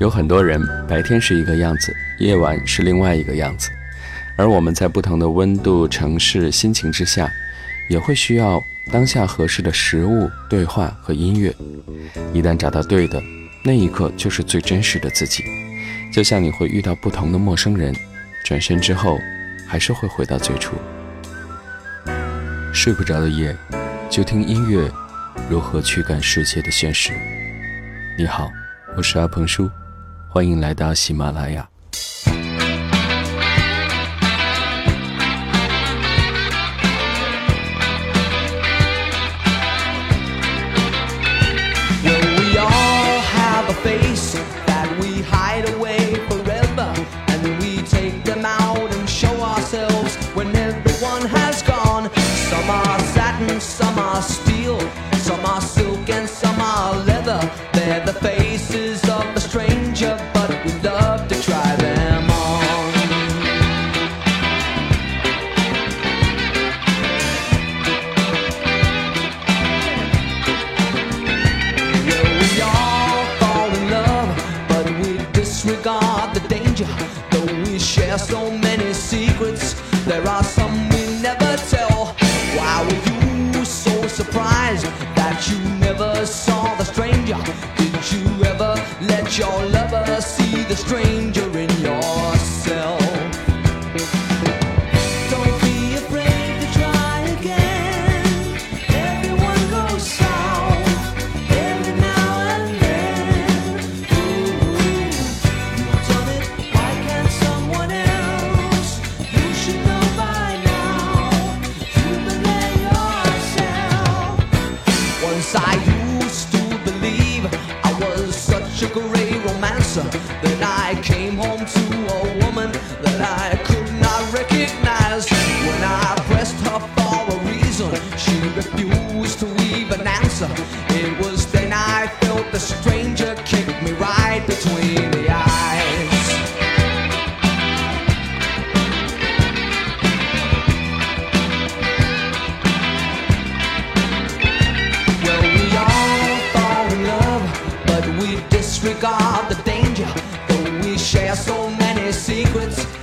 有很多人白天是一个样子，夜晚是另外一个样子，而我们在不同的温度、城市、心情之下，也会需要当下合适的食物、对话和音乐。一旦找到对的，那一刻就是最真实的自己。就像你会遇到不同的陌生人，转身之后，还是会回到最初。睡不着的夜，就听音乐，如何驱赶世界的现实。你好，我是阿鹏叔。欢迎来到喜马拉雅。secrets.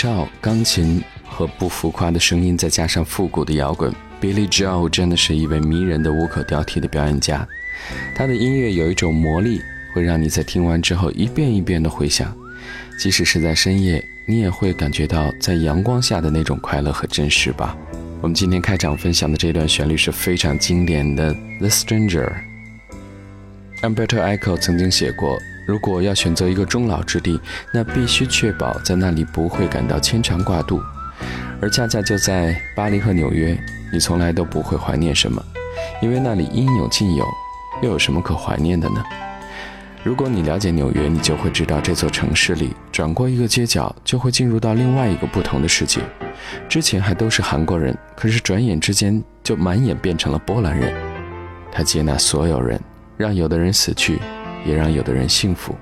哨、钢琴和不浮夸的声音，再加上复古的摇滚，Billy Joel 真的是一位迷人的无可挑剔的表演家。他的音乐有一种魔力，会让你在听完之后一遍一遍的回想，即使是在深夜，你也会感觉到在阳光下的那种快乐和真实吧。我们今天开场分享的这段旋律是非常经典的《The Stranger》。Umberto Eco 曾经写过。如果要选择一个终老之地，那必须确保在那里不会感到牵肠挂肚。而恰恰就在巴黎和纽约，你从来都不会怀念什么，因为那里应有尽有，又有什么可怀念的呢？如果你了解纽约，你就会知道这座城市里，转过一个街角就会进入到另外一个不同的世界。之前还都是韩国人，可是转眼之间就满眼变成了波兰人。他接纳所有人，让有的人死去。也让有的人幸福。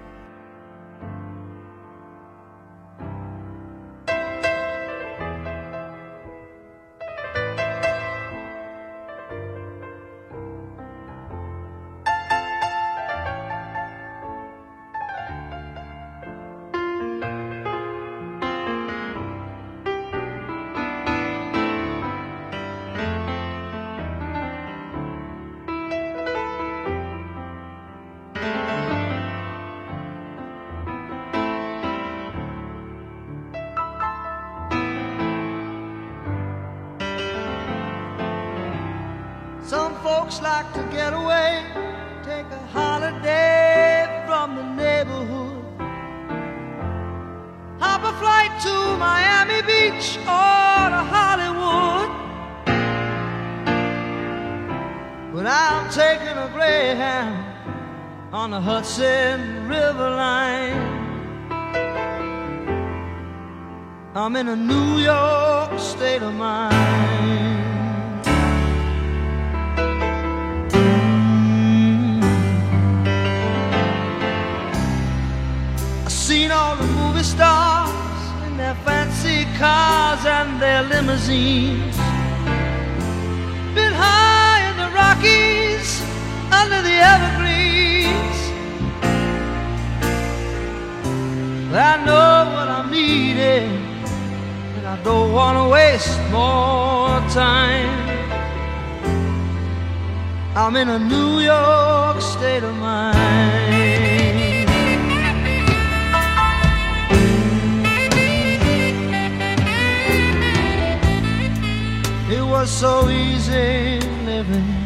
I'm taking a Greyhound on the Hudson River line. I'm in a New York state of mind. I've seen all the movie stars in their fancy cars and their limousines. Been high in the Rockies under the evergreens. I know what I'm needing, and I don't want to waste more time. I'm in a New York state of mind. It was so easy living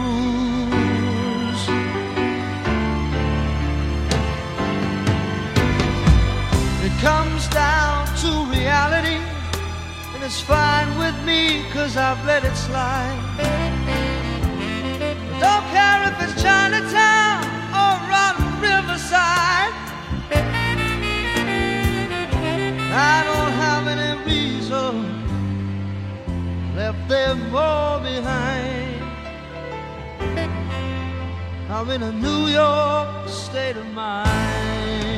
Comes down to reality, and it's fine with me, cause I've let it slide. I don't care if it's Chinatown or on Riverside. I don't have any reason left them all behind. I'm in a New York state of mind.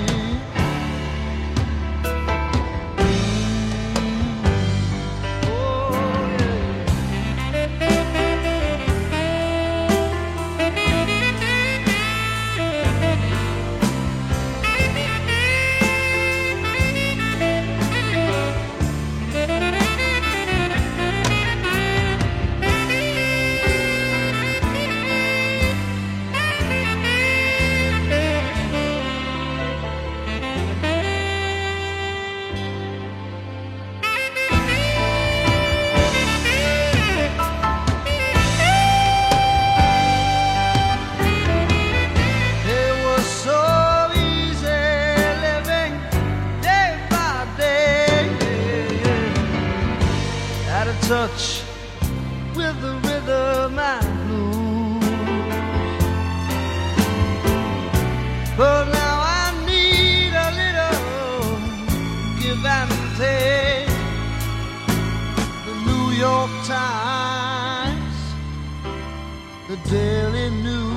York Times, the Daily News.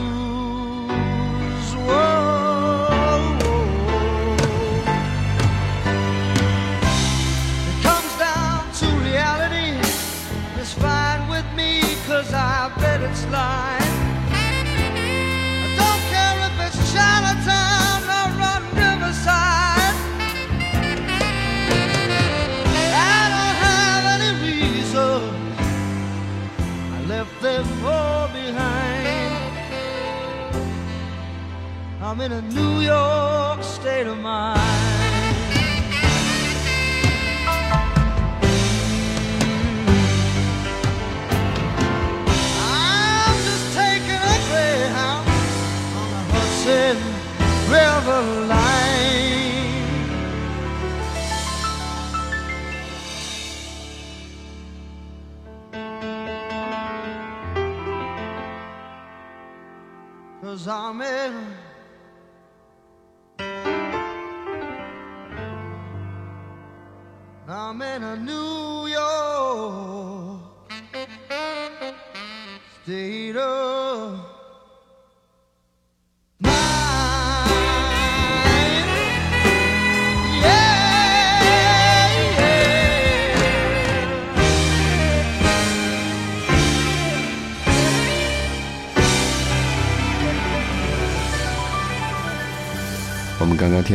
I'm in a New York state of mind.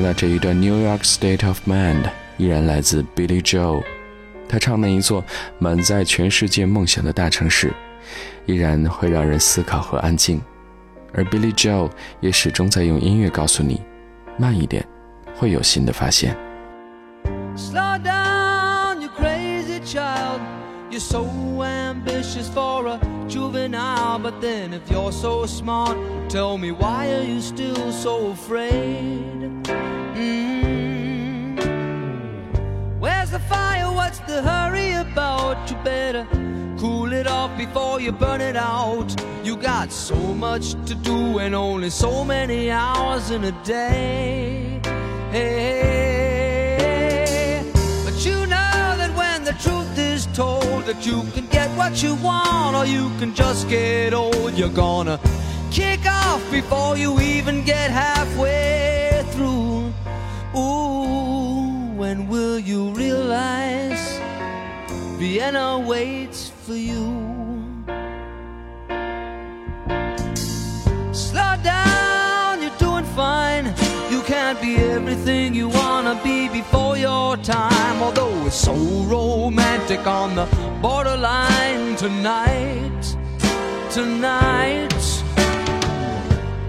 那这一段《New York State of Mind》，依然来自 Billy Joe，。他唱那一座满载全世界梦想的大城市，依然会让人思考和安静。而 Billy Joe 也始终在用音乐告诉你，慢一点，会有新的发现。You're so ambitious for a juvenile, but then if you're so smart, tell me why are you still so afraid? Mm. Where's the fire? What's the hurry about? You better cool it off before you burn it out. You got so much to do and only so many hours in a day. Hey, you can get what you want or you can just get old, you're gonna kick off before you even get halfway through. Ooh, when will you realize Vienna waits for you? Slow down, you're doing fine. You can't be everything you wanna be before time. Although it's so romantic on the borderline tonight, tonight.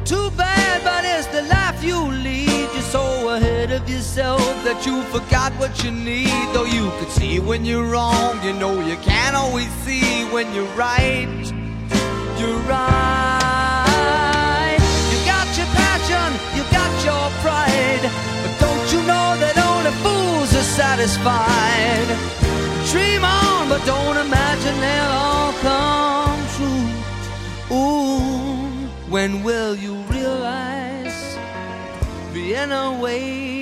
Too bad, but it's the life you lead. You're so ahead of yourself that you forgot what you need. Though you could see when you're wrong, you know you can't always see when you're right. You're right. You got your passion, you got your pride. But don't you know that only fools satisfied? Dream on, but don't imagine they'll all come true. Ooh, when will you realize Vienna waits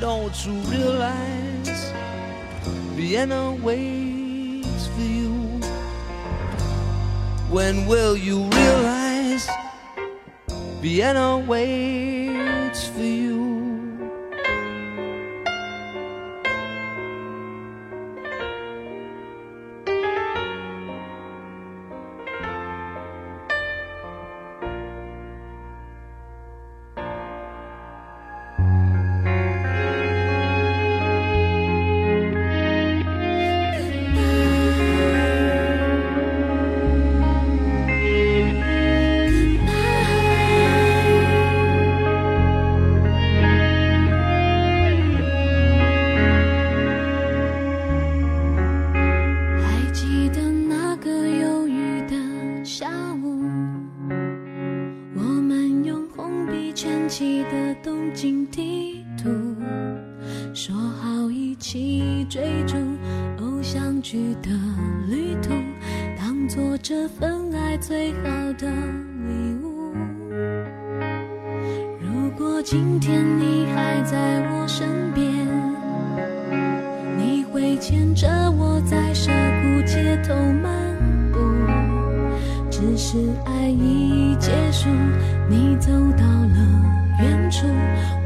don't you realize Vienna waits for you? When will you realize Vienna waits for you? 好的礼物。如果今天你还在我身边。你会牵着我在涩谷街头漫步，只是爱已结束，你走到了远处，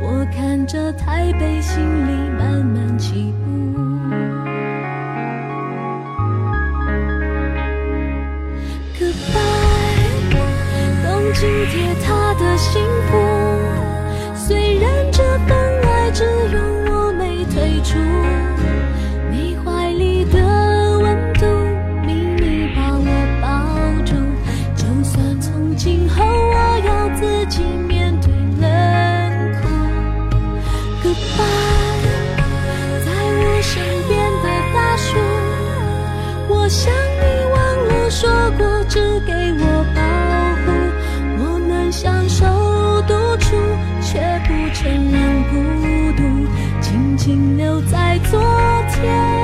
我看着台北，心里幸福，停留在昨天，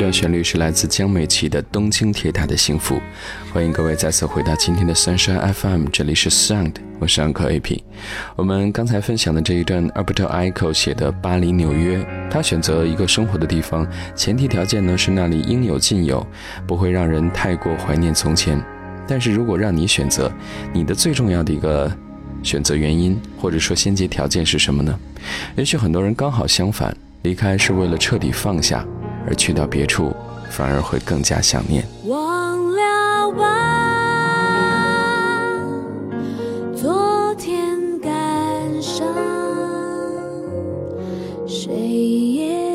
这段旋律是来自江美琪的《东京铁塔的幸福》，欢迎各位再次回到今天的 Sunshine FM，这里是 Sound，我是 Uncle AP。我们刚才分享的这一段 Alberto Eco 写的巴黎、纽约，他选择一个生活的地方，前提条件呢是那里应有尽有，不会让人太过怀念从前。但是如果让你选择，你的最重要的一个选择原因，或者说先决条件是什么呢？也许很多人刚好相反，离开是为了彻底放下。而去到别处，反而会更加想念。忘了吧，昨天感伤，谁也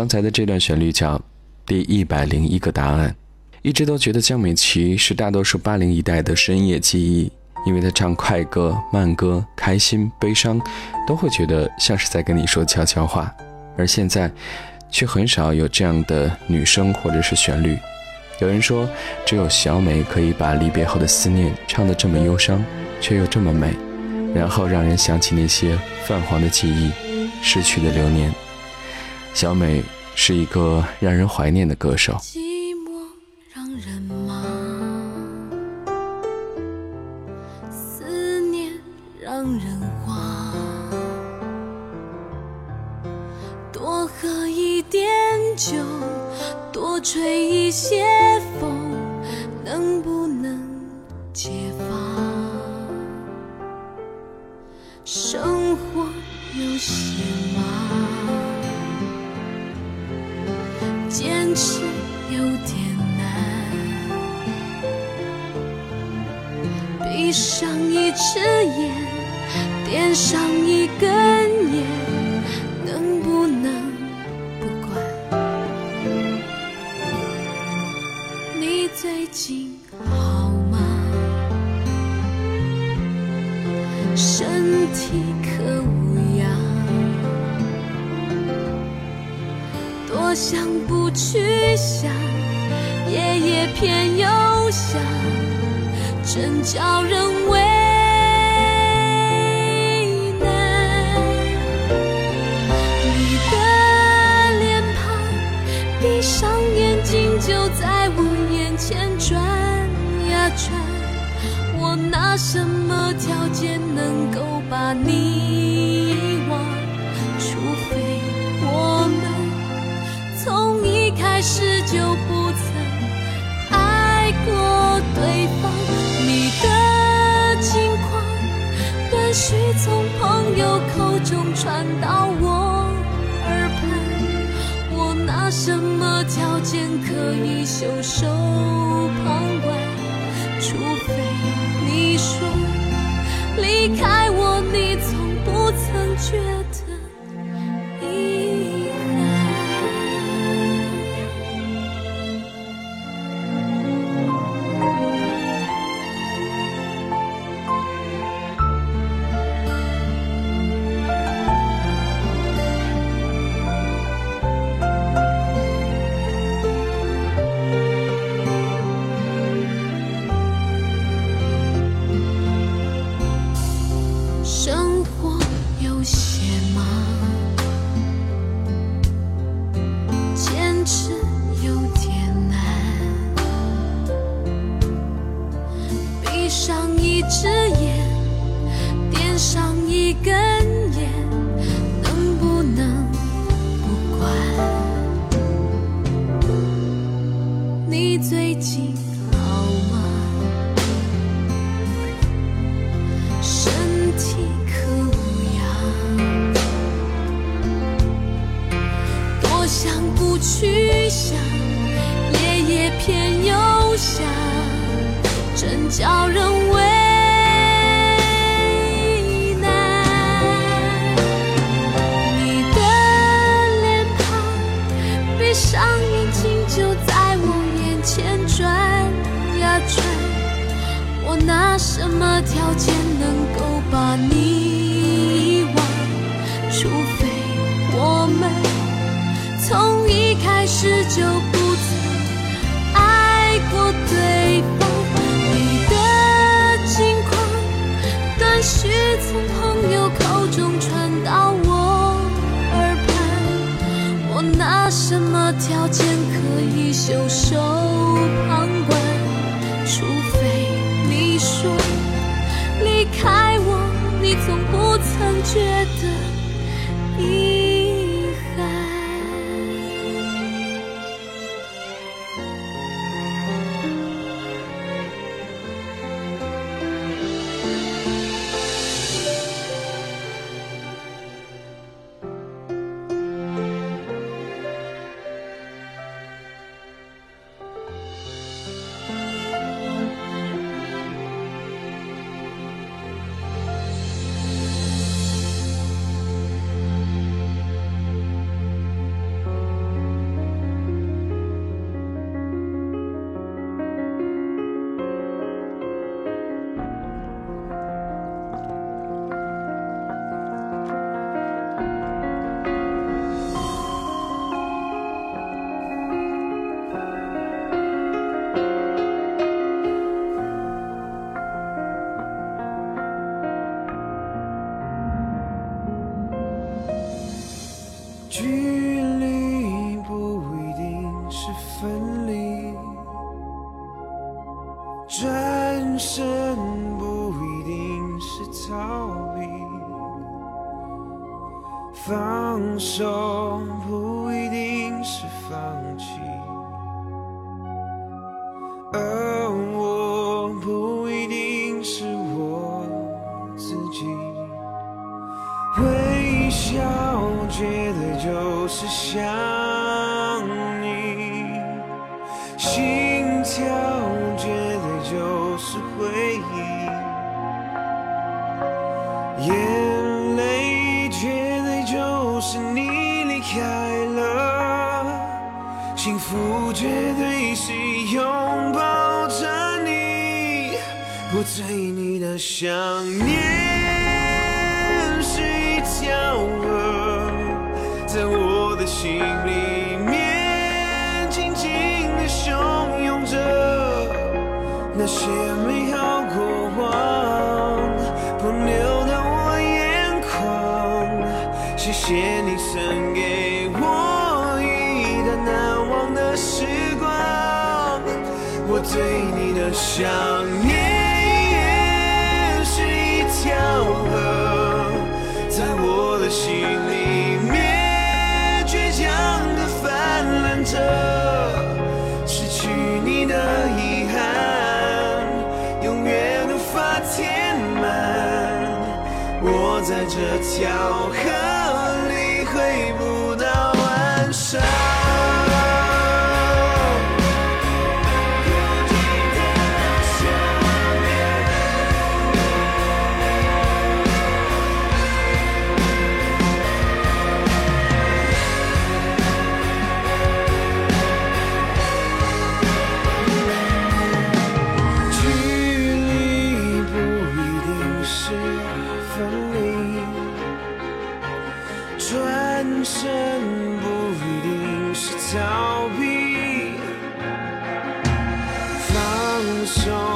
刚才的这段旋律叫《第一百零一个答案》，一直都觉得江美琪是大多数八零一代的深夜记忆，因为她唱快歌、慢歌、开心、悲伤，都会觉得像是在跟你说悄悄话。而现在，却很少有这样的女声或者是旋律。有人说，只有小美可以把离别后的思念唱得这么忧伤，却又这么美，然后让人想起那些泛黄的记忆、逝去的流年。小美是一个让人怀念的歌手。寂寞让人忙，思念让人慌。多喝一点酒，多吹一些风，能不能解放？生活有些誓言拿什么条件能够把你遗忘？除非我们。从一开始就不曾爱过对方，你的近况断续从朋友口中传到我耳畔，我拿什么条件可以袖手旁观？离开我，你从不曾觉眼睛就在我眼前转呀转。我拿什么条件能够把你遗忘？除非我们从一开始就什么条件可以袖手旁观？除非你说离开我，你从不曾觉得遗憾。我对你的想念是一条河，在我的心里面倔强的泛滥着，失去你的遗憾永远无法填满，我在这条河里会不？逃避放手